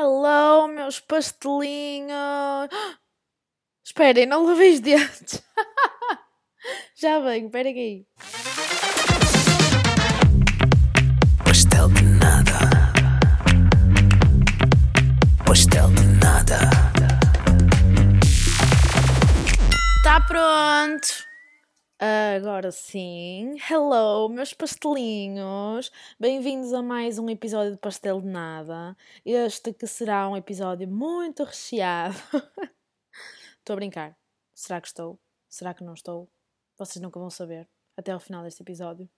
Hello, meus pastelinhos! Esperem, não lavei os dentes. Já venho, espera aí. Pastel de nada. Pastel de nada. Tá pronto! Agora sim. Hello, meus pastelinhos! Bem-vindos a mais um episódio de Pastel de Nada. Este que será um episódio muito recheado. estou a brincar. Será que estou? Será que não estou? Vocês nunca vão saber. Até ao final deste episódio.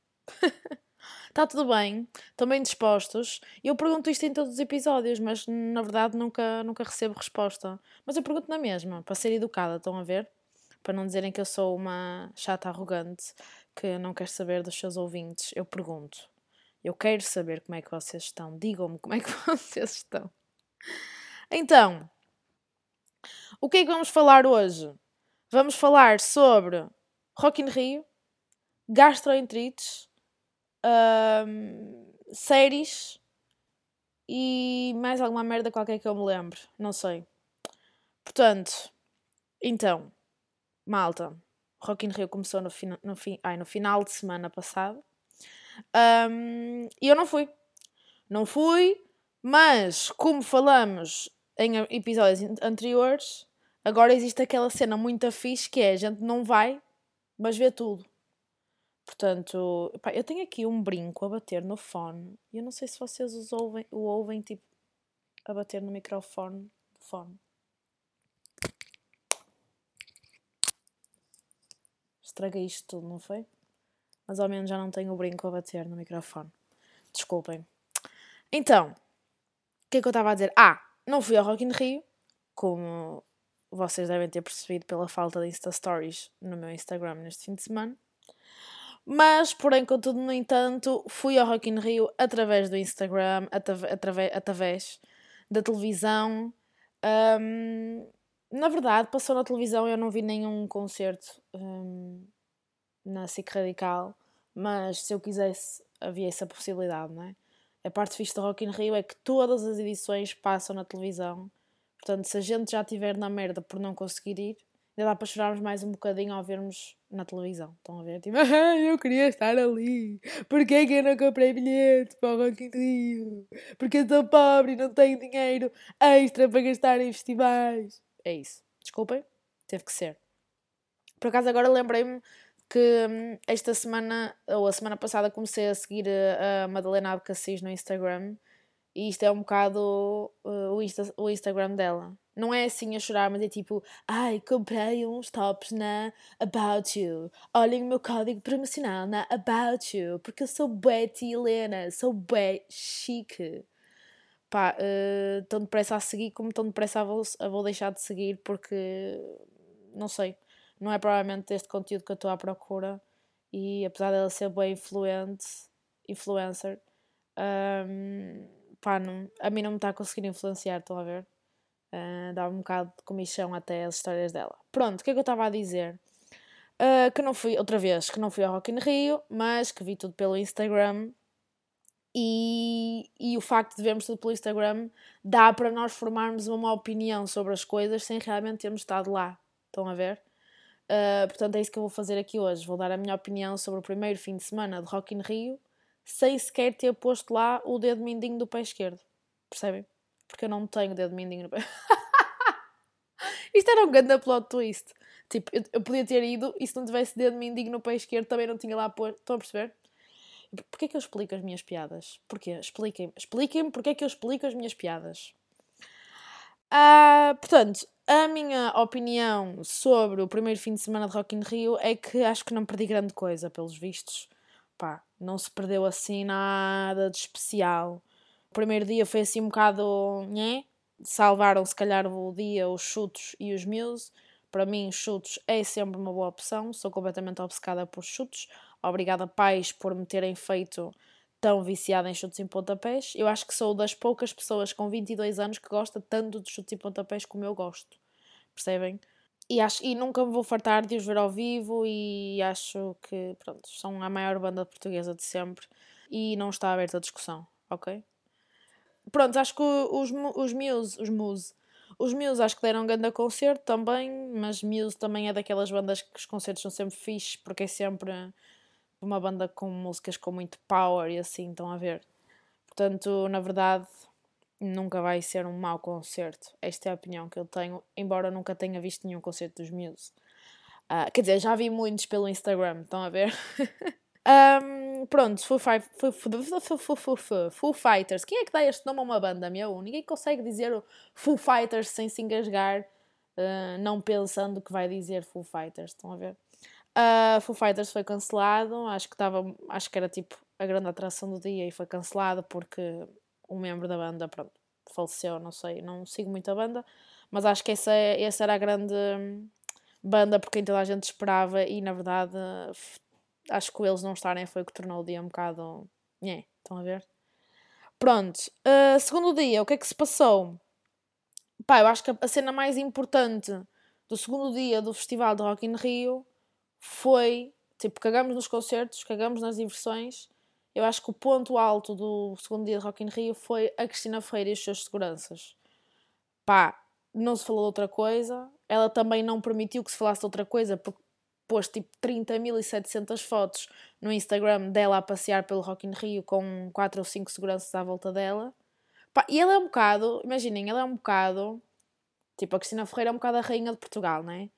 Está tudo bem? Estão bem dispostos? Eu pergunto isto em todos os episódios, mas na verdade nunca, nunca recebo resposta. Mas eu pergunto na mesma, para ser educada, estão a ver? Para não dizerem que eu sou uma chata arrogante que não quer saber dos seus ouvintes. Eu pergunto. Eu quero saber como é que vocês estão. Digam-me como é que vocês estão. Então, o que é que vamos falar hoje? Vamos falar sobre Rock in Rio, gastroenterites, séries e mais alguma merda qualquer que eu me lembre. Não sei. Portanto, então, malta, Rock in Rio começou no, fina, no, fi, ai, no final de semana passado um, e eu não fui. Não fui, mas como falamos em episódios anteriores, agora existe aquela cena muito fixe que é a gente não vai, mas vê tudo. Portanto, pá, eu tenho aqui um brinco a bater no fone eu não sei se vocês os ouvem, o ouvem tipo a bater no microfone do fone. Estraguei isto tudo, não foi? Mas ao menos já não tenho o brinco a bater no microfone. Desculpem. Então, o que é que eu estava a dizer? Ah, não fui ao Rock in Rio, como vocês devem ter percebido pela falta de Insta Stories no meu Instagram neste fim de semana. Mas, porém, contudo, no entanto, fui ao Rock in Rio através do Instagram, através, através da televisão. Um, na verdade, passou na televisão eu não vi nenhum concerto um, na SIC Radical, mas se eu quisesse, havia essa possibilidade, não é? A parte fixe do Rock in Rio é que todas as edições passam na televisão, portanto, se a gente já estiver na merda por não conseguir ir, ainda dá para chorarmos mais um bocadinho ao vermos na televisão. Estão a ver? Tipo, ah, eu queria estar ali. Porquê é que eu não comprei bilhete para o Rock in Rio? Porque eu sou pobre e não tenho dinheiro extra para gastar em festivais. É isso. Desculpem, teve que ser. Por acaso agora lembrei-me que hum, esta semana, ou a semana passada, comecei a seguir a Madalena Abcacis no Instagram e isto é um bocado uh, o, Insta, o Instagram dela. Não é assim a chorar, mas é tipo, ai, comprei uns tops na About You. Olhem o meu código promocional na About You, porque eu sou Betty Helena, sou bué chique pá, uh, tão depressa a seguir como tão depressa a vou, a vou deixar de seguir porque não sei, não é provavelmente este conteúdo que eu estou à procura e apesar dela ser bem influente, influencer, um, pá, não, a mim não me está a conseguir influenciar, estão a ver? Uh, dá um bocado de comichão até as histórias dela. Pronto, o que é que eu estava a dizer? Uh, que não fui, outra vez, que não fui ao Rock in Rio, mas que vi tudo pelo Instagram e, e o facto de vermos tudo pelo Instagram dá para nós formarmos uma opinião sobre as coisas sem realmente termos estado lá. Estão a ver? Uh, portanto, é isso que eu vou fazer aqui hoje. Vou dar a minha opinião sobre o primeiro fim de semana de Rock in Rio sem sequer ter posto lá o dedo mindinho do pé esquerdo. Percebem? Porque eu não tenho dedo mindinho no pé. Isto era um grande plot twist. Tipo, eu, eu, podia ter ido e se não tivesse dedo mindinho no pé esquerdo também não tinha lá posto. Estão a perceber? Porquê que eu explico as minhas piadas? Porquê? Expliquem-me. Expliquem-me porquê que eu explico as minhas piadas. Ah, portanto, a minha opinião sobre o primeiro fim de semana de Rock in Rio é que acho que não perdi grande coisa, pelos vistos. Pá, não se perdeu assim nada de especial. O primeiro dia foi assim um bocado. Nhé? Salvaram se calhar o dia os chutos e os Muse. Para mim, chutos é sempre uma boa opção. Sou completamente obcecada por chutos. Obrigada, pais, por me terem feito tão viciada em chutes e pontapés. Eu acho que sou das poucas pessoas com 22 anos que gosta tanto de chutes e pontapés como eu gosto. Percebem? E, acho, e nunca me vou fartar de os ver ao vivo e acho que, pronto, são a maior banda portuguesa de sempre e não está aberta a discussão, ok? pronto, acho que os, os Muse, os Muse, os Muse acho que deram um grande concerto também, mas Muse também é daquelas bandas que os concertos são sempre fixes, porque é sempre uma banda com músicas com muito power e assim, estão a ver. Portanto, na verdade, nunca vai ser um mau concerto. Esta é a opinião que eu tenho, embora nunca tenha visto nenhum concerto dos Muse. Uh, quer dizer, já vi muitos pelo Instagram, estão a ver? um, pronto, Foo, Fighters. Quem é que dá este nome a uma banda, meu? Ninguém consegue dizer o Foo Fighters sem se engasgar, uh, não pensando que vai dizer Foo Fighters, estão a ver? Ah, Foo Fighters foi cancelado, acho que estava, acho que era tipo a grande atração do dia e foi cancelado porque um membro da banda, pronto, faleceu, não sei, não sigo muito a banda, mas acho que essa, essa era a grande hum, banda por quem toda a gente esperava e na verdade acho que eles não estarem foi o que tornou o dia um bocado. Nhé, estão a ver? Pronto, ah, segundo dia, o que é que se passou? Pá, eu acho que a cena mais importante do segundo dia do Festival de Rock in Rio foi, tipo, cagamos nos concertos, cagamos nas diversões. Eu acho que o ponto alto do segundo dia de Rock in Rio foi a Cristina Ferreira e os seus seguranças. Pá, não se falou de outra coisa. Ela também não permitiu que se falasse de outra coisa, porque pôs tipo 30.700 fotos no Instagram dela a passear pelo Rock in Rio com 4 ou 5 seguranças à volta dela. Pá, e ela é um bocado, imaginem, ela é um bocado, tipo, a Cristina Ferreira é um bocado a rainha de Portugal, não é?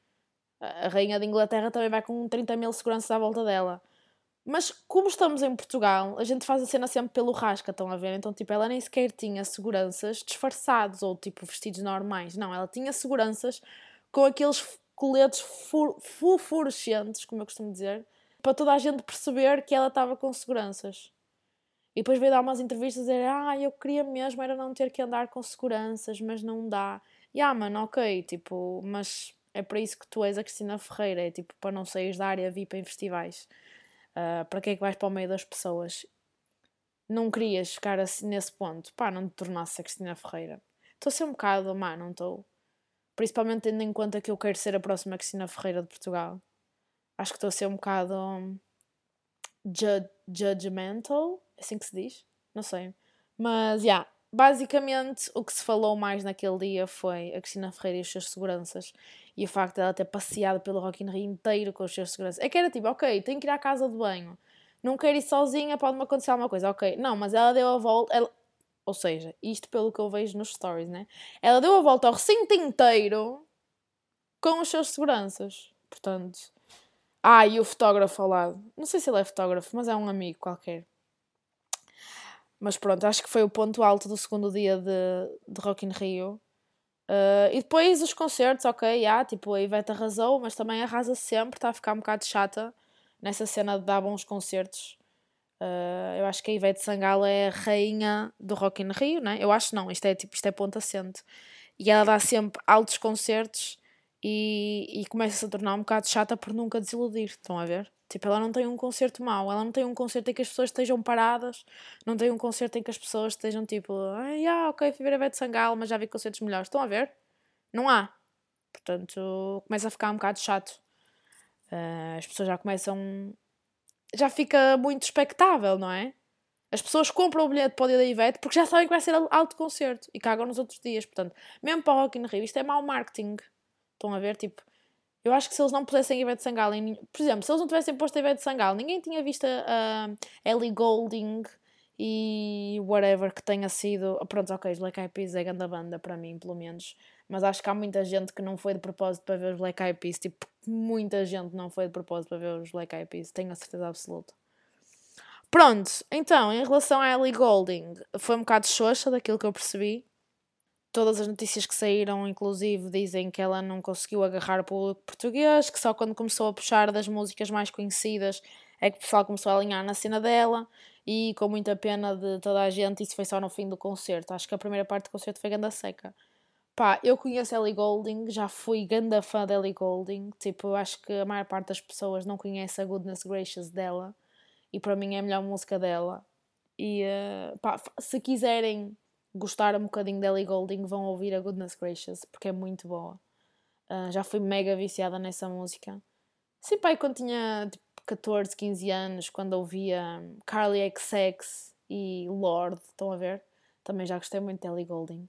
A rainha de Inglaterra também vai com 30 mil seguranças à volta dela. Mas como estamos em Portugal, a gente faz a cena sempre pelo rasca, estão a ver? Então, tipo, ela nem sequer tinha seguranças disfarçados ou, tipo, vestidos normais. Não, ela tinha seguranças com aqueles coletes fluorescentes, como eu costumo dizer, para toda a gente perceber que ela estava com seguranças. E depois veio dar umas entrevistas dizer: Ah, eu queria mesmo era não ter que andar com seguranças, mas não dá. E ah, mano, ok, tipo, mas é para isso que tu és a Cristina Ferreira, é tipo para não sair da área VIP em festivais. Ah, para que é que vais para o meio das pessoas? Não querias ficar assim nesse ponto, pá, não te tornasse a Cristina Ferreira. Estou a ser um bocado, má, não estou? Principalmente tendo em conta que eu quero ser a próxima Cristina Ferreira de Portugal. Acho que estou a ser um bocado ju- judgmental, é assim que se diz? Não sei. Mas, já, yeah, basicamente o que se falou mais naquele dia foi a Cristina Ferreira e os seus seguranças e o facto dela ter passeado pelo Rock in Rio inteiro com os seus seguranças. É que era tipo, ok, tenho que ir à casa de banho, não quero ir sozinha, pode-me acontecer alguma coisa, ok. Não, mas ela deu a volta, ela- ou seja, isto pelo que eu vejo nos stories, né? Ela deu a volta ao recinto inteiro com os seus seguranças. Portanto, ah, e o fotógrafo ao lado. Não sei se ele é fotógrafo, mas é um amigo qualquer. Mas pronto, acho que foi o ponto alto do segundo dia de, de Rock in Rio. Uh, e depois os concertos, ok, yeah, tipo, a Ivete arrasou, mas também arrasa sempre, está a ficar um bocado chata nessa cena de dar bons concertos. Uh, eu acho que a Ivete Sangalo é a rainha do Rock in Rio, né? Eu acho não, isto é tipo, isto é ponto assente. E ela dá sempre altos concertos e, e começa-se a tornar um bocado chata por nunca desiludir, estão a ver? Tipo, ela não tem um concerto mau, ela não tem um concerto em que as pessoas estejam paradas, não tem um concerto em que as pessoas estejam tipo, ah, yeah, ok, fui ver a Ivete Sangalo, mas já vi concertos melhores, estão a ver? Não há. Portanto, começa a ficar um bocado chato. Uh, as pessoas já começam. Já fica muito expectável, não é? As pessoas compram o bilhete para o dia da Ivete porque já sabem que vai ser alto concerto e cagam nos outros dias. Portanto, mesmo para o Rock in Rio, isto é mau marketing. Estão a ver? Tipo, eu acho que se eles não pusessem Ivete Sangalo em... Por exemplo, se eles não tivessem posto Ivete Sangalo, ninguém tinha visto a Ellie Goulding e whatever que tenha sido... Pronto, ok, os Black Eyed Peas é grande banda para mim, pelo menos. Mas acho que há muita gente que não foi de propósito para ver os Black Eyed Peas. Tipo, muita gente não foi de propósito para ver os Black Eyed Peas. Tenho a certeza absoluta. Pronto, então, em relação a Ellie Goulding, foi um bocado xoxa daquilo que eu percebi. Todas as notícias que saíram, inclusive, dizem que ela não conseguiu agarrar o público português, que só quando começou a puxar das músicas mais conhecidas é que o pessoal começou a alinhar na cena dela e com muita pena de toda a gente, isso foi só no fim do concerto. Acho que a primeira parte do concerto foi ganda seca. Pá, eu conheço Ellie Goulding, já fui ganda fã de Ellie Goulding, tipo, acho que a maior parte das pessoas não conhece a Goodness Gracious dela e para mim é a melhor música dela. E uh, pá, se quiserem gostar um bocadinho de Ellie Goulding, vão ouvir a Goodness Gracious, porque é muito boa. Uh, já fui mega viciada nessa música. Sim, pai, quando tinha tipo, 14, 15 anos, quando ouvia Carly XX e Lord, estão a ver? Também já gostei muito de Ellie Goulding.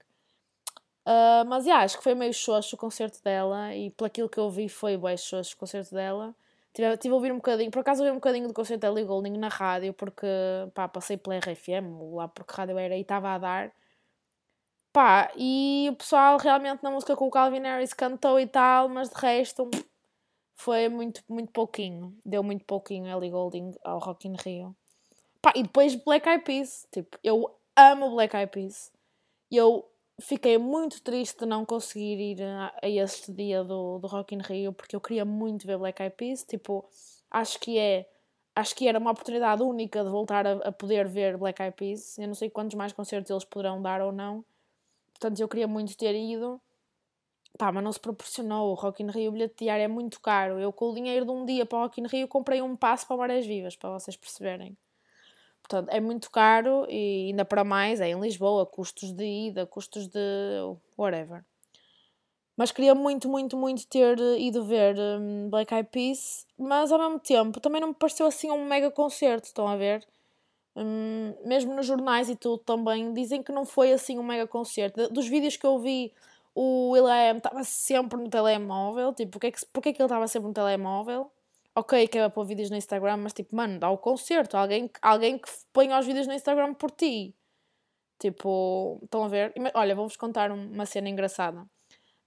Uh, mas yeah, acho que foi meio xoxo o concerto dela e pelo aquilo que eu vi foi bem xoxo o concerto dela. Tive, tive a ouvir um bocadinho, por acaso ouvi um bocadinho do concerto da Ellie Goulding na rádio porque pá, passei pela RFM, lá porque rádio era e estava a dar. Pá, e o pessoal realmente na música com o Calvin Harris cantou e tal, mas de resto foi muito, muito pouquinho. Deu muito pouquinho Ellie Goulding ao Rock in Rio. Pá, e depois Black Eyed Peas. Tipo, eu amo Black Eyed Peas. E eu fiquei muito triste de não conseguir ir a, a este dia do, do Rock in Rio porque eu queria muito ver Black Eyed Peas. Tipo, acho que é acho que era uma oportunidade única de voltar a, a, poder ver Black Eyed Peas. Eu não sei quantos mais concertos eles poderão dar ou não. Portanto, eu queria muito ter ido. Pá, mas não se proporcionou. O Rock in Rio, o bilhete diário é muito caro. Eu, com o dinheiro de um dia para o Rock in Rio, comprei um passo para Marés Vivas, para vocês perceberem. Portanto, é muito caro e ainda para mais é em Lisboa, custos de ida, custos de whatever. Mas queria muito, muito, muito ter ido ver um, Black Eyed Peas, mas ao mesmo tempo também não me pareceu assim um mega concerto, estão a ver? Um, mesmo nos jornais e tudo também dizem que não foi assim um mega concerto. Dos vídeos que eu vi, o Will.i.am estava sempre no telemóvel, tipo, é que, porque que ele estava sempre no telemóvel? ok, que é pôr vídeos no Instagram, mas tipo, mano, dá o concerto, alguém, alguém que ponha os vídeos no Instagram por ti. Tipo, estão a ver? Olha, vou-vos contar uma cena engraçada.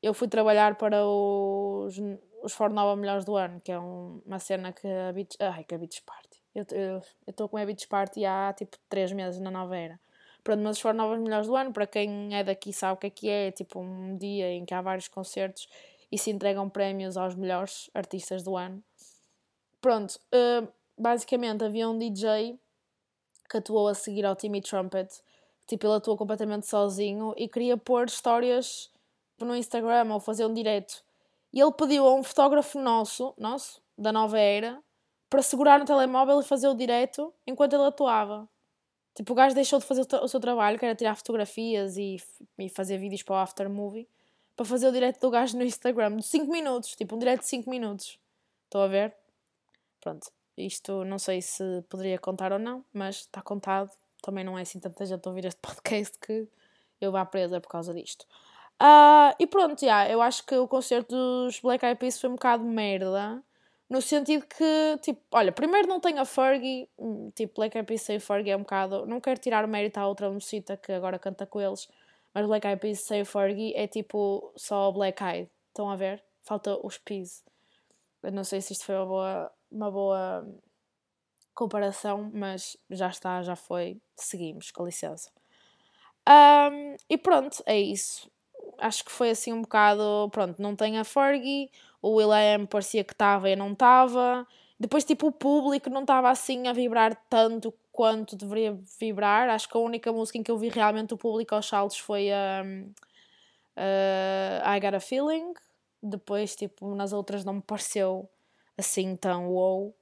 Eu fui trabalhar para os, os For Nova Melhores do Ano, que é um, uma cena que a Beach, ai, que a Beach Party. Eu estou com Beach Party há tipo 3 meses na nova era. Pronto, mas os For Novas Melhores do Ano, para quem é daqui sabe o que é que é, é tipo um dia em que há vários concertos e se entregam prémios aos melhores artistas do ano. Pronto, uh, basicamente havia um DJ que atuou a seguir ao Timmy Trumpet. Tipo, ele atuou completamente sozinho e queria pôr histórias no Instagram ou fazer um direto. E ele pediu a um fotógrafo nosso, nosso, da nova era, para segurar no telemóvel e fazer o direto enquanto ele atuava. Tipo, o gajo deixou de fazer o, seu trabalho, que era tirar fotografias e, e fazer vídeos para o after movie, para fazer o direto do gajo no Instagram de 5 minutos. Tipo, um direto de 5 minutos. Estão a ver? Pronto, isto não sei se poderia contar ou não, mas está contado. Também não é assim tanta gente a ouvir este podcast que eu vá presa por causa disto. Uh, e pronto, yeah, eu acho que o concerto dos Black Eyed Peas foi um bocado merda. No sentido que, tipo, olha, primeiro não tem a Fergie, hum, tipo, Black Eyed Peas sem Fergie é um bocado. Não quero tirar o mérito à outra mocita que agora canta com eles, mas Black Eyed Peas sem Fergie é tipo só Black Eyed. Estão a ver? Falta os Peas. Eu não sei se isto foi uma boa uma boa comparação, mas já está, já foi. Seguimos, com licença. Um, e pronto, é isso. Acho que foi assim um bocado. Pronto, não tem a Fergie, o Will.i.am parecia que estava e não estava. Depois, tipo, o público não estava assim a vibrar tanto quanto deveria vibrar. Acho que a única música em que eu vi realmente o público aos saltos foi a um, uh, I Got a Feeling. Depois, tipo, nas outras não me pareceu assim tão wow.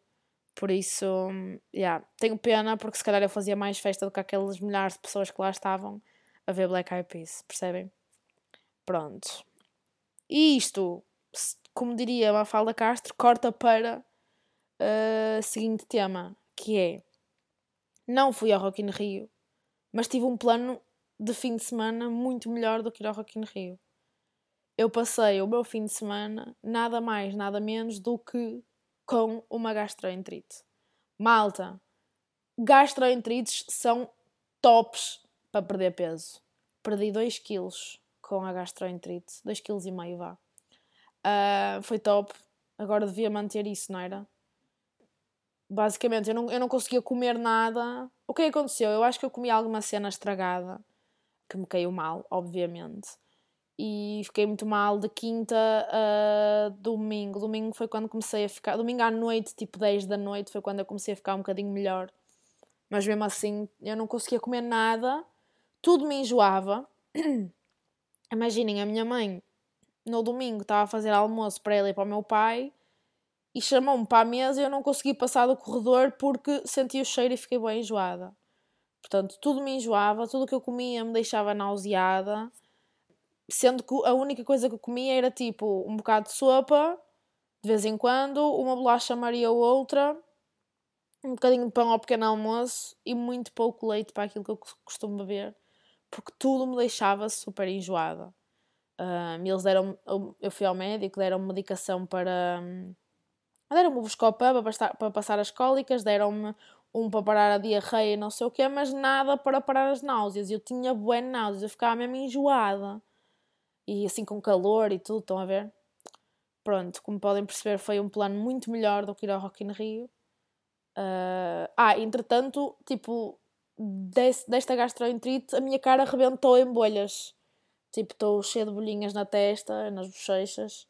Por isso, yeah, tenho pena porque se calhar eu fazia mais festa do que aqueles milhares de pessoas que lá estavam a ver Black Eyed Peas, percebem? Pronto. E isto, como diria Mafalda Castro, corta para o uh, seguinte tema, que é não fui ao Rock in Rio, mas tive um plano de fim de semana muito melhor do que ir ao Rock in Rio eu passei o meu fim de semana nada mais, nada menos do que com uma gastroenterite. Malta, gastroenterites são tops para perder peso. Perdi 2 quilos com a gastroenterite, 2,5 kg vá. Uh, foi top. Agora devia manter isso, não era? Basicamente, eu não, eu não conseguia comer nada. O que aconteceu? Eu acho que eu comi alguma cena estragada que me caiu mal, obviamente e fiquei muito mal de quinta a domingo. Domingo foi quando comecei a ficar. Domingo à noite, tipo 10 da noite, foi quando eu comecei a ficar um bocadinho melhor. Mas mesmo assim, eu não conseguia comer nada, tudo me enjoava. Imaginem, a minha mãe no domingo estava a fazer almoço para ela e para o meu pai e chamou-me para a mesa e eu não consegui passar do corredor porque senti o cheiro e fiquei bem enjoada. Portanto, tudo me enjoava, tudo que eu comia me deixava nauseada Sendo que a única coisa que eu comia era tipo um bocado de sopa, de vez em quando, uma bolacha Maria ou outra, um bocadinho de pão ao pequeno almoço e muito pouco leite para aquilo que eu costumo beber. porque tudo me deixava super enjoada. Um, eles deram eu fui ao médico, deram-me medicação para. Deram-me o Buscopan para, para passar as cólicas, deram-me um para parar a diarreia não sei o quê, mas nada para parar as náuseas. Eu tinha bué náuseas, eu ficava mesmo enjoada. E assim com calor e tudo, estão a ver? Pronto, como podem perceber, foi um plano muito melhor do que ir ao Rock in Rio. Uh, ah, entretanto, tipo, desse, desta gastroenterite, a minha cara arrebentou em bolhas. Tipo, estou cheia de bolhinhas na testa, nas bochechas,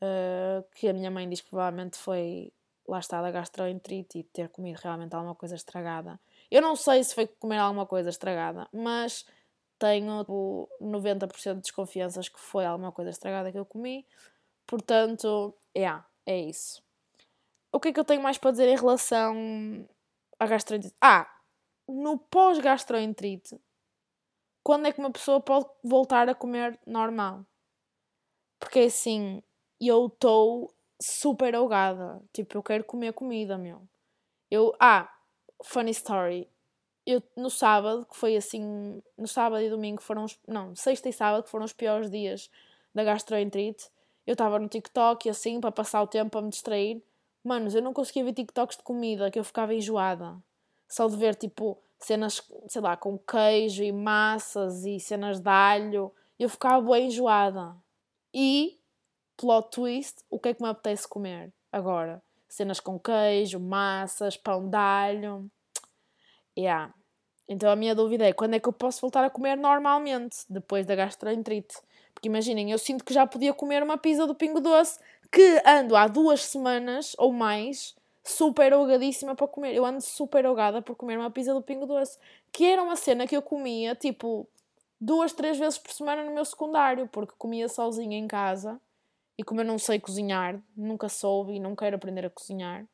uh, que a minha mãe diz que provavelmente foi lá está da gastroenterite e ter comido realmente alguma coisa estragada. Eu não sei se foi comer alguma coisa estragada, mas tenho tipo, 90% de desconfianças que foi alguma coisa estragada que eu comi. Portanto, yeah, é isso. O que é que eu tenho mais para dizer em relação à gastroenterite? Ah, no pós-gastroenterite, quando é que uma pessoa pode voltar a comer normal? Porque assim, eu estou super ahogada. Tipo, eu quero comer comida, meu. Eu, ah, funny story. Eu, no sábado, que foi assim, no sábado e domingo foram os, não, sexta e sábado, que foram os piores dias da gastroenterite, eu estava no TikTok assim, para passar o tempo, para me distrair. Manos, eu não conseguia ver TikToks de comida, que eu ficava enjoada. Só de ver, tipo, cenas, sei lá, com queijo e massas e cenas de alho, eu ficava bem enjoada. E, plot twist, o que é que me apetece comer agora? Cenas com queijo, massas, pão de alho. Yeah. Então a minha dúvida é quando é que eu posso voltar a comer normalmente, depois da gastroenterite? Porque imaginem, eu sinto que já podia comer uma pizza do Pingo Doce que ando há duas semanas ou mais super ahogadíssima para comer. Eu ando super ahogada por comer uma pizza do Pingo Doce, que era uma cena que eu comia tipo duas, três vezes por semana no meu secundário, porque comia sozinha em casa e como eu não sei cozinhar, nunca soube e não quero aprender a cozinhar.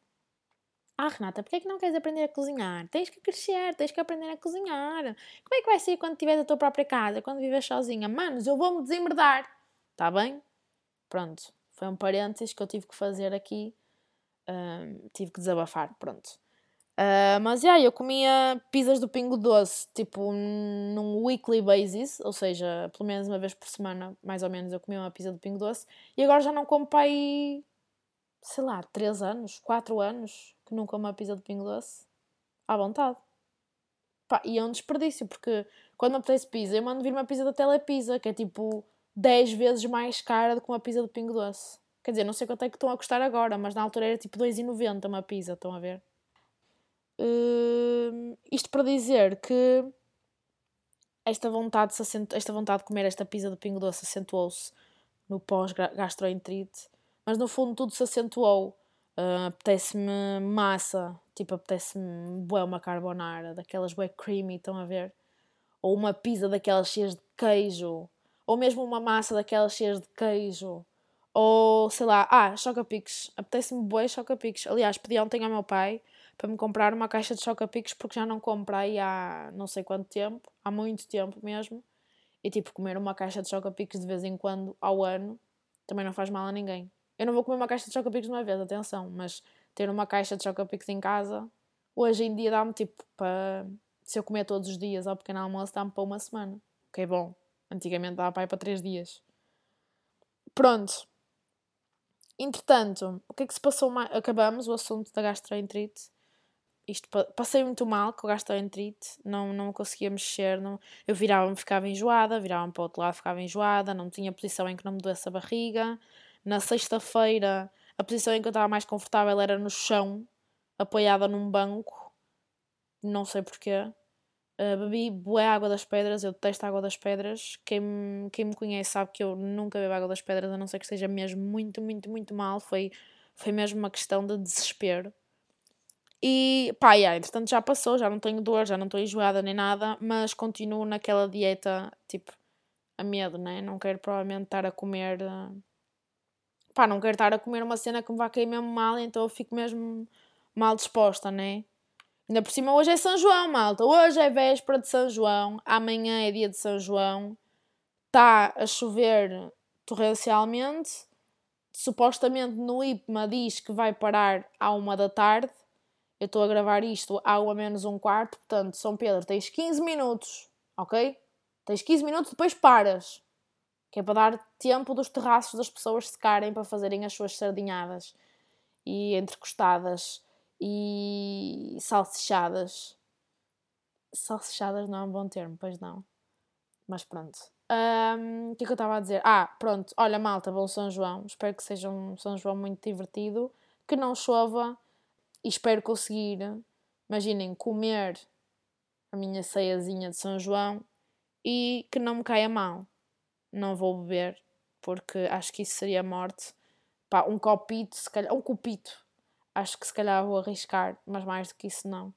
Ah, Renata, porquê é que não queres aprender a cozinhar? Tens que crescer, tens que aprender a cozinhar. Como é que vai ser quando tiveres a tua própria casa, quando vives sozinha? Manos, eu vou-me desembredar. Está bem? Pronto. Foi um parênteses que eu tive que fazer aqui. Um, tive que desabafar, pronto. Uh, mas, yeah, eu comia pizzas do Pingo Doce, tipo, num weekly basis, ou seja, pelo menos uma vez por semana, mais ou menos, eu comia uma pizza do Pingo Doce. E agora já não como para aí, sei lá, 3 anos, 4 anos que nunca uma pizza de pingo doce à vontade. Pá, e é um desperdício, porque quando me apetece pizza, eu mando vir uma pizza da Telepizza, que é tipo 10 vezes mais cara do que uma pizza de pingo doce. Quer dizer, não sei quanto é que estão a custar agora, mas na altura era tipo 2,90 uma pizza, estão a ver? Uh, isto para dizer que esta vontade, de esta vontade de comer esta pizza de pingo doce acentuou-se no pós-gastroenterite, mas no fundo tudo se acentuou Uh, apetece-me massa, tipo, apetece-me bué uma carbonara, daquelas bué creamy, estão a ver? Ou uma pizza daquelas cheias de queijo, ou mesmo uma massa daquelas cheias de queijo, ou sei lá, ah, choca-pics, apetece-me bué choca-pics. Aliás, pedi ontem ao meu pai para me comprar uma caixa de choca-pics porque já não comprei há não sei quanto tempo, há muito tempo mesmo. E tipo, comer uma caixa de choca-pics de vez em quando ao ano também não faz mal a ninguém. Eu não vou comer uma caixa de Choca-Picos de uma vez, atenção, mas ter uma caixa de Choca-Picos em casa, hoje em dia dá-me tipo para. Se eu comer todos os dias ao pequeno almoço, dá-me para uma semana. Ok, bom. Antigamente dava para ir para três dias. Pronto. Entretanto, o que é que se passou? Acabamos o assunto da gastroenterite. Isto passei muito mal com a gastroenterite, não, não conseguia mexer, não, eu virava-me, ficava enjoada, virava-me para o outro lado, ficava enjoada, não tinha posição em que não me doesse a barriga, na sexta-feira, a posição em que eu estava mais confortável era no chão, apoiada num banco. Não sei porquê. Uh, bebi boa água das pedras, eu detesto a água das pedras. Quem me, quem me conhece sabe que eu nunca bebo água das pedras, a não ser que esteja mesmo muito, muito, muito mal. Foi, foi mesmo uma questão de desespero. E pá, yeah, entretanto já passou, já não tenho dor, já não estou enjoada nem nada, mas continuo naquela dieta, tipo, a medo, né? Não quero provavelmente estar a comer. Uh, pá, não quero estar a comer uma cena que me vá cair mesmo mal, então eu fico mesmo mal disposta, né? Ainda por cima, hoje é São João, malta. Hoje é véspera de São João, amanhã é dia de São João. Está a chover torrencialmente. Supostamente no IPMA diz que vai parar à uma da tarde. Eu estou a gravar isto à uma menos um quarto, portanto, São Pedro, tens 15 minutos, ok? Tens 15 minutos, depois paras. Que é para dar tempo dos terraços das pessoas secarem para fazerem as suas sardinhadas e entrecostadas e salsichadas. Salsichadas não é um bom termo, pois não. Mas pronto. Um, o que é que eu estava a dizer? Ah, pronto. Olha, malta, bom São João. Espero que seja um São João muito divertido. Que não chova. E espero conseguir, imaginem, comer a minha ceiazinha de São João e que não me caia mal. Não vou beber, porque acho que isso seria morte. Pá, um copito, se calhar, um copito. Acho que se calhar vou arriscar, mas mais do que isso não.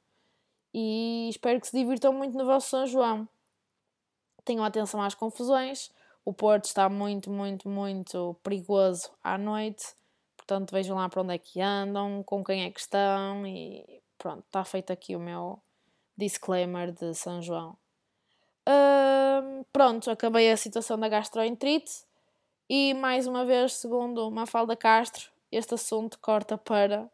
E espero que se divirtam muito no vosso São João. Tenham atenção às confusões. O Porto está muito, muito, muito perigoso à noite. Portanto, vejam lá para onde é que andam, com quem é que estão e pronto, está feito aqui o meu disclaimer de São João. Uh, pronto, acabei a situação da gastroenterite e mais uma vez, segundo Mafalda Castro, este assunto corta para.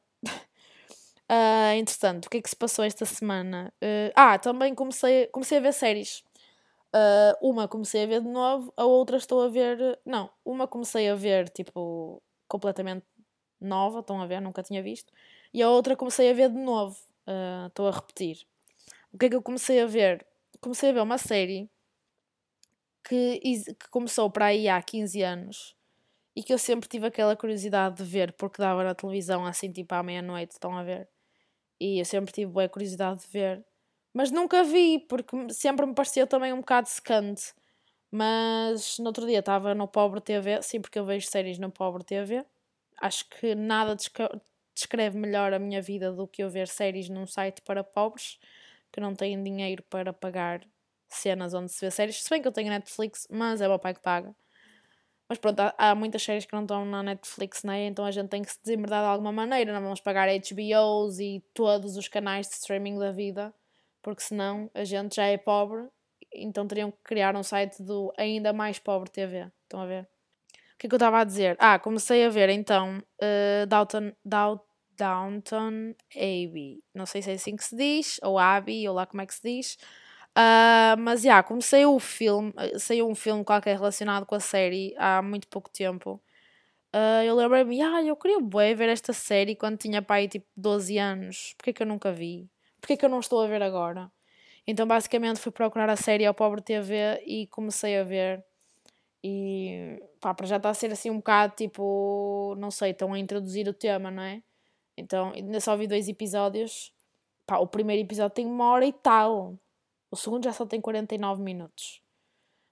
Uh, entretanto, o que é que se passou esta semana? Uh, ah, também comecei, comecei a ver séries. Uh, uma comecei a ver de novo, a outra estou a ver. Não, uma comecei a ver tipo completamente nova, estão a ver, nunca tinha visto, e a outra comecei a ver de novo, uh, estou a repetir. O que é que eu comecei a ver? comecei a ver uma série que, que começou para aí há 15 anos e que eu sempre tive aquela curiosidade de ver porque dava na televisão assim tipo à meia-noite, estão a ver? E eu sempre tive boa curiosidade de ver, mas nunca vi porque sempre me parecia também um bocado secante. Mas no outro dia estava no Pobre TV, sim, porque eu vejo séries no Pobre TV. Acho que nada descreve melhor a minha vida do que eu ver séries num site para pobres que não têm dinheiro para pagar cenas onde se vê séries. Se bem que eu tenho Netflix, mas é o meu pai que paga. Mas pronto, há, há, muitas séries que não estão na Netflix, né? então a gente tem que se desembardar de alguma maneira. Não vamos pagar HBOs e todos os canais de streaming da vida, porque senão a gente já é pobre, então teriam que criar um site do ainda mais pobre TV. Estão a ver? O que é que eu estava a dizer? Ah, comecei a ver então uh, Downton, Downton Downton Abbey. Não sei se é assim que se diz, ou Abbey, ou lá como é que se diz. Uh, mas já, yeah, comecei o filme, saiu um filme qualquer relacionado com a série há muito pouco tempo. Uh, eu lembrei-me, ah, eu queria bué ver esta série quando tinha pai tipo 12 anos. Porquê que eu nunca vi? Porquê que eu não estou a ver agora? Então basicamente fui procurar a série ao Pobre TV e comecei a ver. E pá, para já está a ser assim um bocado tipo, não sei, estão a introduzir o tema, não é? Então, ainda só vi dois episódios. Pá, o primeiro episódio tem uma hora e tal. O segundo já só tem 49 minutos.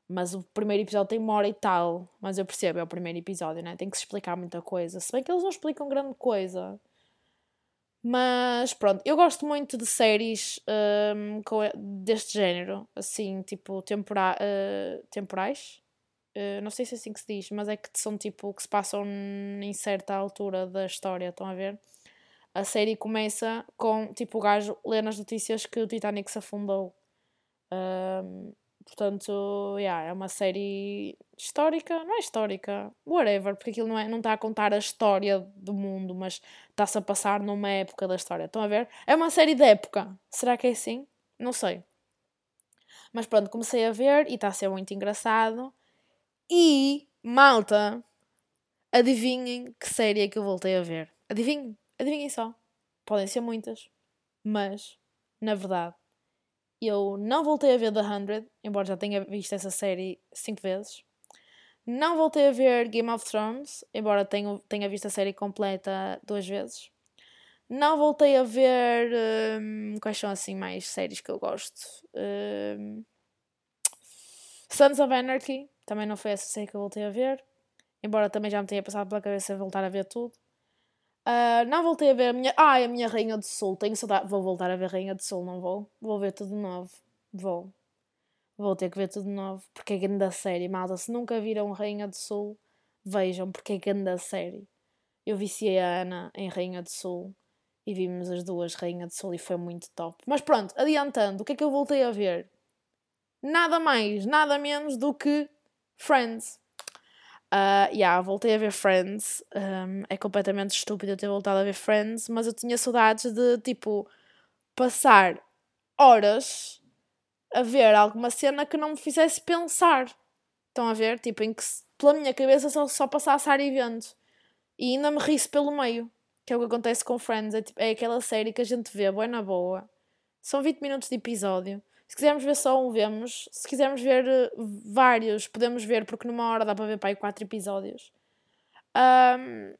Mas o primeiro episódio tem uma hora e tal. Mas eu percebo, é o primeiro episódio, né? Tem que se explicar muita coisa. Se bem que eles não explicam grande coisa. Mas pronto, eu gosto muito de séries um, deste género, assim, tipo, tempora uh, temporais. Uh, não sei se é assim que se diz, mas é que são tipo que se passam em certa altura da história, estão a ver? a série começa com tipo o gajo lê nas notícias que o Titanic se afundou. Um, portanto, yeah, é uma série histórica, não é histórica, whatever, porque aquilo não é, não está a contar a história do mundo, mas está-se a passar numa época da história. Estão a ver? É uma série de época. Será que é assim? Não sei. Mas pronto, comecei a ver e está a ser muito engraçado. E, malta, adivinhem que série é que eu voltei a ver. Adivinhem? Adivinhem só. Podem ser muitas. Mas, na verdade, eu não voltei a ver The 100, embora já tenha visto essa série cinco vezes. Não voltei a ver Game of Thrones, embora tenha, tenha visto a série completa duas vezes. Não voltei a ver. Um, quais são assim mais séries que eu gosto? Um, Sons of Anarchy, também não foi essa série que eu voltei a ver. Embora também já me tenha passado pela cabeça voltar a ver tudo. Uh, não voltei a ver a minha. Ai, a minha Rainha do Sul. Tenho saudade. Vou voltar a ver Rainha do Sul, não vou? Vou ver tudo de novo. Vou. Vou ter que ver tudo de novo. Porque é grande série, malta. Se nunca viram Rainha do Sul, vejam, porque é grande série. Eu viciei a Ana em Rainha do Sul e vimos as duas Rainha do Sul e foi muito top. Mas pronto, adiantando, o que é que eu voltei a ver? Nada mais, nada menos do que Friends. Uh, yeah, voltei a ver Friends. Um, é completamente estúpido eu ter voltado a ver Friends, mas eu tinha saudades de tipo passar horas a ver alguma cena que não me fizesse pensar. Estão a ver? Tipo, em que pela minha cabeça só, só passasse a evento. E ainda me risse pelo meio. Que é o que acontece com Friends. É, tipo, é aquela série que a gente vê, boa na boa. São 20 minutos de episódio. Se quisermos ver só um, vemos. Se quisermos ver uh, vários, podemos ver, porque numa hora dá para ver para aí 4 episódios. Um,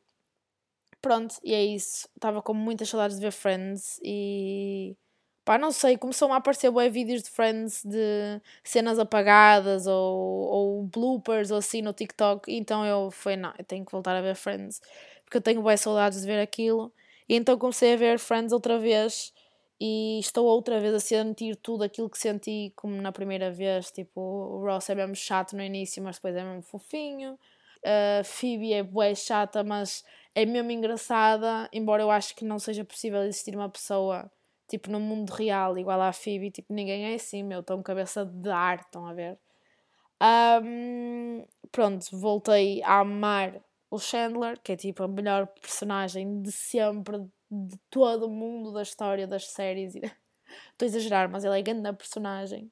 pronto, e é isso. Estava com muitas saudades de ver Friends e. Pá, não sei, começou-me a aparecer bué vídeos de Friends de cenas apagadas ou, ou bloopers ou assim no TikTok. Então eu fui, não, eu tenho que voltar a ver Friends porque eu tenho bué saudades de ver aquilo. E então comecei a ver Friends outra vez e estou outra vez a sentir tudo aquilo que senti como na primeira vez. Tipo, o Ross é mesmo chato no início, mas depois é mesmo fofinho. A Phoebe é bué chata, mas é mesmo engraçada, embora eu acho que não seja possível existir uma pessoa tipo no mundo real igual à Phoebe, tipo ninguém é assim, meu, estão cabeça de ar, estão a ver? Um, pronto, voltei a amar o Chandler, que é tipo a melhor personagem de sempre, de todo o mundo da história das séries. Estou a exagerar, mas ele é grande personagem.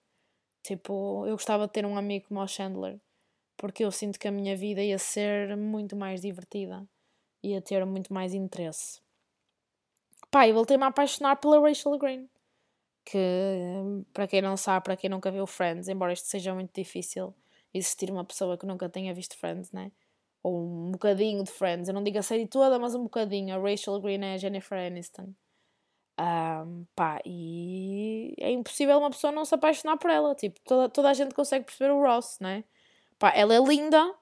Tipo, eu gostava de ter um amigo como o Chandler, porque eu sinto que a minha vida ia ser muito mais divertida, ia ter muito mais interesse. Pá, e voltei-me a apaixonar pela Rachel Green, que, para quem não sabe, para quem nunca viu Friends, embora isto seja muito difícil existir uma pessoa que nunca tenha visto Friends, né? Ou um bocadinho de Friends. Eu não digo a série toda, mas um bocadinho. A Rachel Green é a Jennifer Aniston. Um, pá, e é impossível uma pessoa não se apaixonar por ela. Tipo, toda, toda a gente consegue perceber o Ross, né? Pá, ela é linda,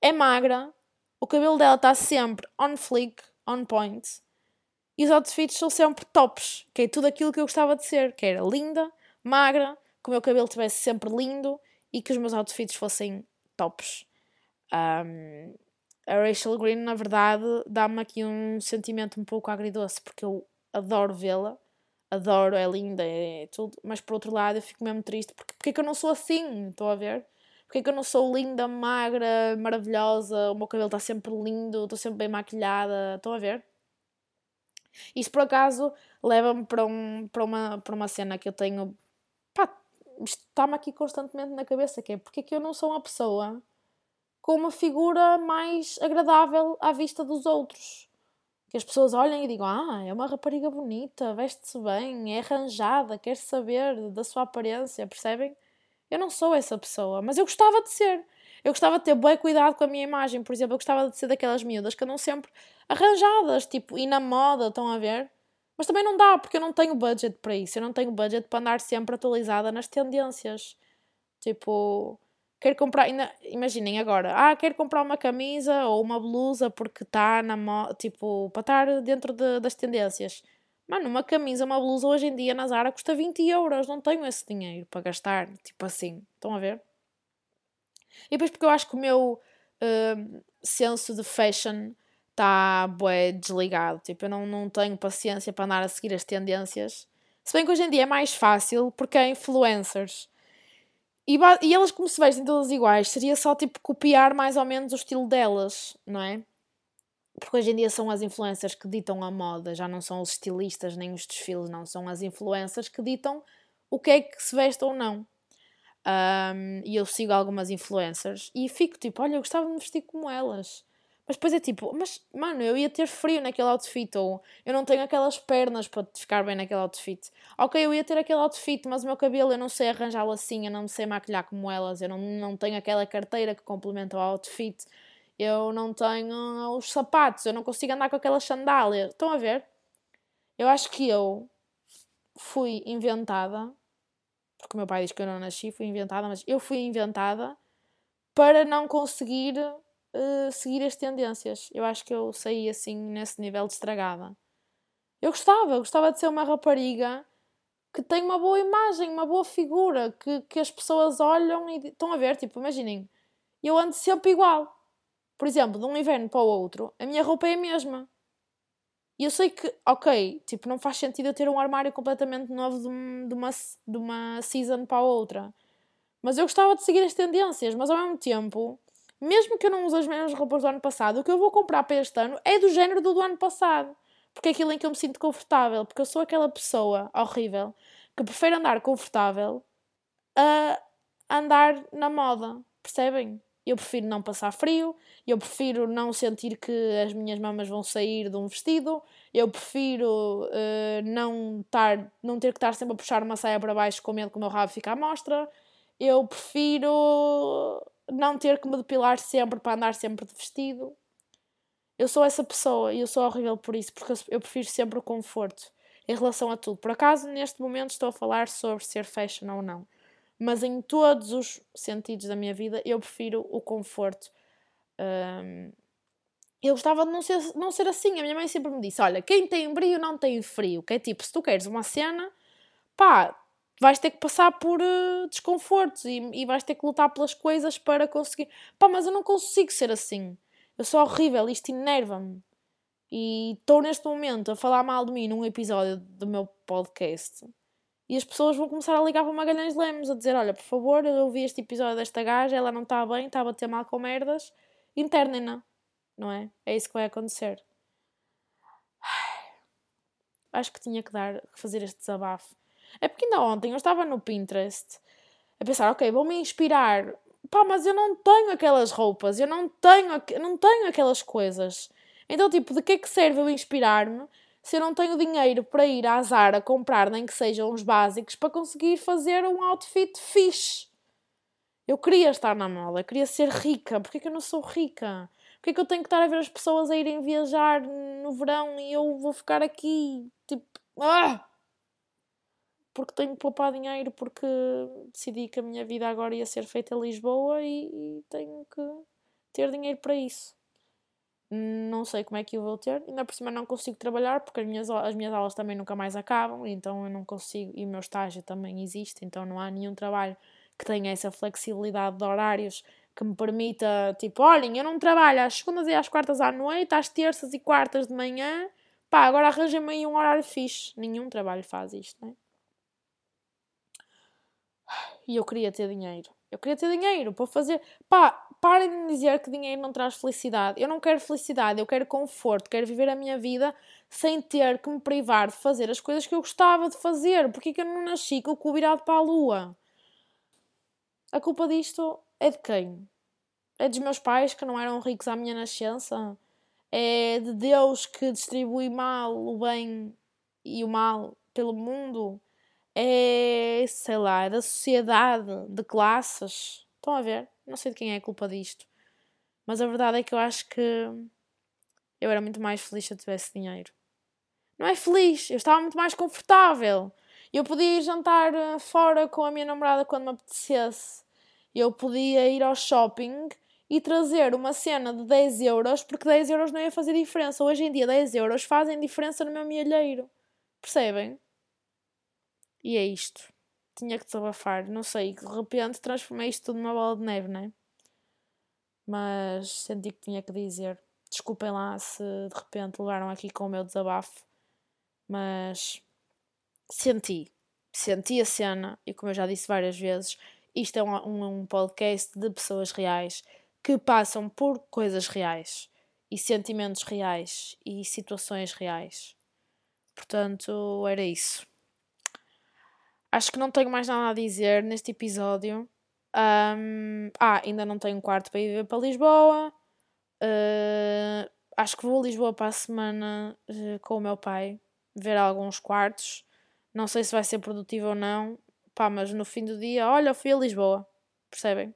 é magra, o cabelo dela está sempre on flick, on point. E os outfits são sempre tops, que é tudo aquilo que eu gostava de ser, que era linda, magra, que o meu cabelo estivesse sempre lindo e que os meus outfits fossem tops. Um, a Rachel Green, na verdade, dá-me aqui um sentimento um pouco agridoce, porque eu adoro vê-la, adoro, é linda, é tudo, mas por outro lado eu fico mesmo triste, porque, porque é que eu não sou assim? Estou a ver? Porque é que eu não sou linda, magra, maravilhosa, o meu cabelo está sempre lindo, estou sempre bem maquilhada, estão a ver? Isso por acaso leva-me para, um, para, uma, para uma cena que eu tenho, pá, está-me aqui constantemente na cabeça, que é porque é que eu não sou uma pessoa com uma figura mais agradável à vista dos outros. Que as pessoas olhem e digam: Ah, é uma rapariga bonita, veste-se bem, é arranjada, quer saber da sua aparência, percebem? Eu não sou essa pessoa, mas eu gostava de ser. Eu gostava de ter bem cuidado com a minha imagem, por exemplo, eu gostava de ser daquelas miúdas que andam sempre arranjadas, tipo, e na moda, estão a ver? Mas também não dá, porque eu não tenho budget para isso. Eu não tenho budget para andar sempre atualizada nas tendências. Tipo, quero comprar, ainda, imaginem agora, ah, quero comprar uma camisa ou uma blusa porque está na moda, tipo, para estar dentro de, das tendências. Mano, uma camisa, uma blusa hoje em dia na Zara custa 20 euros, não tenho esse dinheiro para gastar, tipo assim, estão a ver? E depois porque eu acho que o meu uh, senso de fashion está bué desligado, tipo, eu não, não tenho paciência para andar a seguir as tendências. Se bem que hoje em dia é mais fácil porque há influencers e, e elas, como se vestem todas iguais, seria só tipo copiar mais ou menos o estilo delas, não é? Porque hoje em dia são as influencers que ditam a moda, já não são os estilistas nem os desfiles, não. São as influencers que ditam o que é que se veste ou não. Um, e eu sigo algumas influencers e fico tipo, olha, eu gostava de me vestir como elas. Mas depois é tipo, mas mano, eu ia ter frio naquele outfit, ou eu não tenho aquelas pernas para ficar bem naquele outfit. Ok, eu ia ter aquele outfit, mas o meu cabelo eu não sei arranjá-lo assim, eu não sei maquilhar como elas, eu não, não tenho aquela carteira que complementa o outfit, eu não tenho os sapatos, eu não consigo andar com aquelas sandálias. Estão a ver? Eu acho que eu fui inventada, porque o meu pai diz que eu não nasci, fui inventada, mas eu fui inventada para não conseguir uh, seguir as tendências. Eu acho que eu saí assim nesse nível de estragada. Eu gostava, gostava de ser uma rapariga que tem uma boa imagem, uma boa figura, que, que as pessoas olham e estão a ver, tipo, imaginem, eu ando sempre igual. Por exemplo, de um inverno para o outro, a minha roupa é a mesma. E eu sei que, ok, tipo, não faz sentido eu ter um armário completamente novo de, de, uma, de uma season para a outra. Mas eu gostava de seguir as tendências, mas ao mesmo tempo mesmo que eu não use as mesmas roupas do ano passado, o que eu vou comprar para este ano é do género do, do ano passado. Porque é aquilo em que eu me sinto confortável. Porque eu sou aquela pessoa horrível que prefere andar confortável a andar na moda, percebem? Eu prefiro não passar frio, eu prefiro não sentir que as minhas mamas vão sair de um vestido, eu prefiro uh, não, tar, não ter que estar sempre a puxar uma saia para baixo com medo que o meu rabo fique à mostra, eu prefiro não ter que me depilar sempre para andar sempre de vestido. Eu sou essa pessoa e eu sou horrível por isso, porque eu prefiro sempre o conforto em relação a tudo. Por acaso, neste momento, estou a falar sobre ser fashion ou não mas em todos os sentidos da minha vida eu prefiro o conforto. Um, eu gostava de não ser, não ser assim. A minha mãe sempre me disse: Olha, quem tem brilho não tem frio. Que é tipo, se tu queres uma cena, pá, vais ter que passar por uh, desconfortos e, e vais ter que lutar pelas coisas para conseguir. Pá, mas eu não consigo ser assim. Eu sou horrível, isto enerva-me. E estou neste momento a falar mal de mim num episódio do meu podcast e as pessoas vão começar a ligar para Magalhães Lemos a dizer: Olha, por favor, eu ouvi este episódio desta gaja, ela não está bem, está a bater mal com merdas, internem-na, não é? É isso que vai acontecer. Acho que tinha que dar, fazer este desabafo. É porque ainda ontem eu estava no Pinterest a pensar: Ok, vou-me inspirar. Pá, mas eu não tenho aquelas roupas, eu não tenho, não tenho aquelas coisas. Então, tipo, de que é que serve eu inspirar-me se eu não tenho dinheiro para ir à Zara comprar nem que sejam uns básicos para conseguir fazer um outfit fixe. Eu queria estar na moda, queria ser rica. Porquê que eu não sou rica? Porquê que eu tenho que estar a ver as pessoas a irem viajar no verão e eu vou ficar aqui, tipo, ah! Porque tenho que poupar dinheiro, porque decidi que a minha vida agora ia ser feita em Lisboa e, e tenho que ter dinheiro para isso não sei como é que eu vou ter, ainda por cima não consigo trabalhar porque as minhas, as minhas aulas também nunca mais acabam, então eu não consigo, e o meu estágio também existe, então não há nenhum trabalho que tenha essa flexibilidade de horários que me permita, tipo, olhem, eu não trabalho às segundas e às quartas à noite, às terças e quartas de manhã, pá, agora arranjem-me aí um horário fixe. Nenhum trabalho faz isto, não é? E eu queria ter dinheiro. Eu queria ter dinheiro para fazer. Pá, parem de dizer que dinheiro não traz felicidade. Eu não quero felicidade, eu quero conforto, quero viver a minha vida sem ter que me privar de fazer as coisas que eu gostava de fazer. Porque que eu não nasci com o cu virado para a lua? A culpa disto é de quem? É dos meus pais que não eram ricos à minha nascença? É de Deus que distribui mal o bem e o mal pelo mundo? É, sei lá, é da sociedade, de classes? Estão a ver? Não sei de quem é a culpa disto. Mas a verdade é que eu acho que eu era muito mais feliz se eu tivesse dinheiro. Não é feliz, eu estava muito mais confortável. Eu podia ir jantar eh, fora com a minha namorada quando me apetecesse. Eu podia ir ao shopping e trazer uma cena de 10 euros, porque 10 euros não ia fazer diferença. Hoje em dia, 10 euros fazem diferença no meu milheiro. Percebem? E é isto tinha que desabafar. Não sei, de repente transformei isto tudo numa bola de neve, não é? Mas senti que tinha que dizer. Desculpem lá se de repente levaram aqui com o meu desabafo, mas senti. Senti a cena e, como eu já disse várias vezes, isto é um, um podcast de pessoas reais que passam por coisas reais e sentimentos reais e situações reais. Portanto, era isso. Acho que não tenho mais nada a dizer neste episódio. Um, ah, ainda não tenho quarto para ir viver para Lisboa. Uh, acho que vou a Lisboa para a semana uh, com o meu pai, ver alguns quartos. Não sei se vai ser produtivo ou não. Pá, mas no fim do dia, olha, fui a Lisboa. Percebem?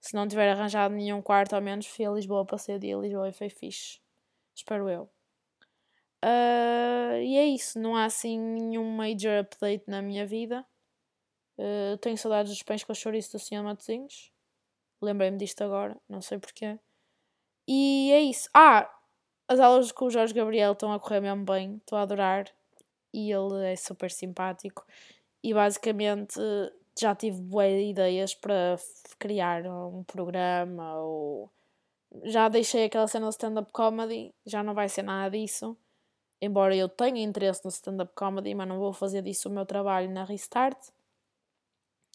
Se não tiver arranjado nenhum quarto, ao menos fui a Lisboa, passei o dia a Lisboa e foi fixe. Espero eu. Uh, e é isso, não há assim nenhum major update na minha vida. Uh, tenho saudades dos pães com chouriço do Sr. Matosinhos. Lembrei-me disto agora, não sei porquê. E é isso. Ah, as aulas com o Jorge Gabriel estão a correr mesmo bem, estou a adorar. E ele é super simpático. E basicamente já tive boas ideias para criar um programa ou já deixei aquela cena de stand-up comedy, já não vai ser nada disso embora eu tenha interesse no stand-up comedy, mas não vou fazer disso o meu trabalho na Restart.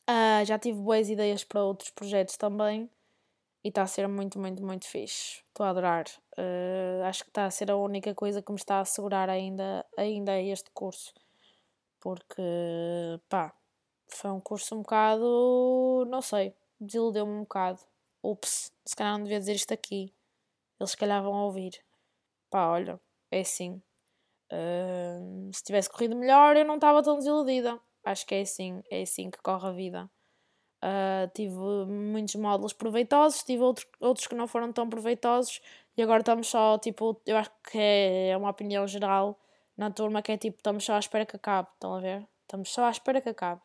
Uh, já tive boas ideias para outros projetos também e está a ser muito, muito, muito fixe. Estou a adorar. Uh, acho que está a ser a única coisa que me está a segurar ainda, ainda este curso. Porque, pá, foi um curso um bocado. não sei, desiludeu-me um bocado. Ups, se calhar não devia dizer isto aqui. Eles se calhar vão ouvir. Pá, olha, é assim. Se tivesse corrido melhor, eu não estava tão desiludida. Acho que é assim, é assim que corre a vida. Uh, tive muitos módulos proveitosos, tive outro, outros que não foram tão proveitosos e agora estamos só, tipo, eu acho que é uma opinião geral na turma que é tipo, estamos só à espera que acabe, estão a ver? Estamos só à espera que acabe.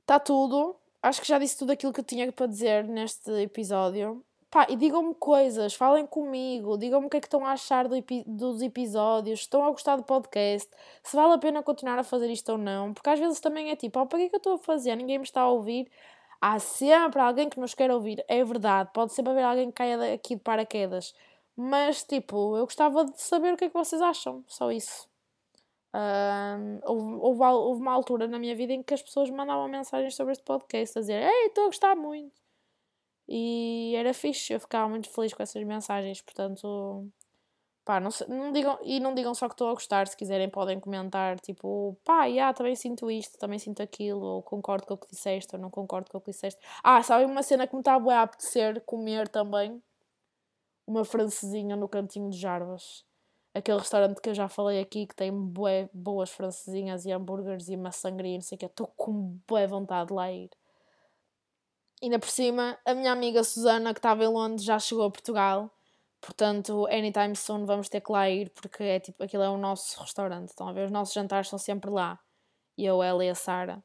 Está um, tudo. Acho que já disse tudo aquilo que eu tinha para dizer neste episódio. Pá, e digam-me coisas, falem comigo, digam-me o que é que estão a achar do epi dos episódios, estão a gostar do podcast, se vale a pena continuar a fazer isto ou não, porque às vezes também é tipo, oh, para que é que eu estou a fazer? Ninguém me está a ouvir. Há sempre alguém que nos quer ouvir, é verdade, pode sempre haver alguém que caia aqui de paraquedas, mas tipo, eu gostava de saber o que é que vocês acham, só isso. Uh, houve, houve, houve, uma altura na minha vida em que as pessoas mandavam mensagens sobre este podcast a dizer Ei, estou a gostar muito. E era fixe, eu ficava muito feliz com essas mensagens, portanto, pá, não, não digam, e não digam só que estou a gostar, se quiserem podem comentar, tipo, pá, yeah, também sinto isto, também sinto aquilo, ou concordo com o que disseste, ou não concordo com o que disseste. Ah, sabem uma cena que me está a apetecer comer também? Uma francesinha no cantinho de Jarvas. Aquele restaurante que eu já falei aqui, que tem bué, boas francesinhas e hambúrgueres e uma sangria e não sei o que, estou com bué vontade de lá ir. Ainda por cima, a minha amiga Susana, que estava em Londres, já chegou a Portugal. Portanto, anytime soon vamos ter que lá ir, porque é tipo, aquilo é o nosso restaurante. Estão a ver? Os nossos jantares são sempre lá. E eu, ela e a Sara.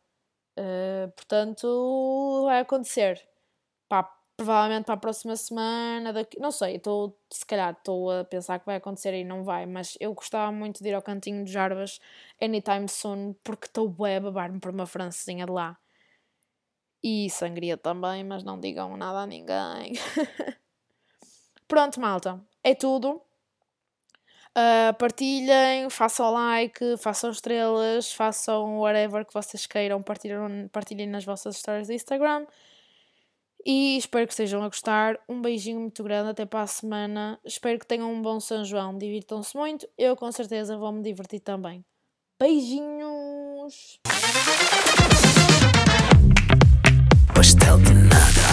Uh, portanto, vai acontecer. Pá, provavelmente para a próxima semana, daqui, não sei, estou, se calhar estou a pensar que vai acontecer e não vai, mas eu gostava muito de ir ao cantinho de Jarbas anytime soon, porque estou a babar-me por uma francesinha de lá. E sangria também, mas não digam nada a ninguém. Pronto, malta. É tudo. Uh, partilhem, façam like, façam estrelas, façam whatever que vocês queiram, partilhem, partilhem nas vossas histórias do Instagram. E espero que estejam a gostar. Um beijinho muito grande, até para a semana. Espero que tenham um bom São João. Divirtam-se muito. Eu com certeza vou me divertir também. Beijinhos! Pastel de nada.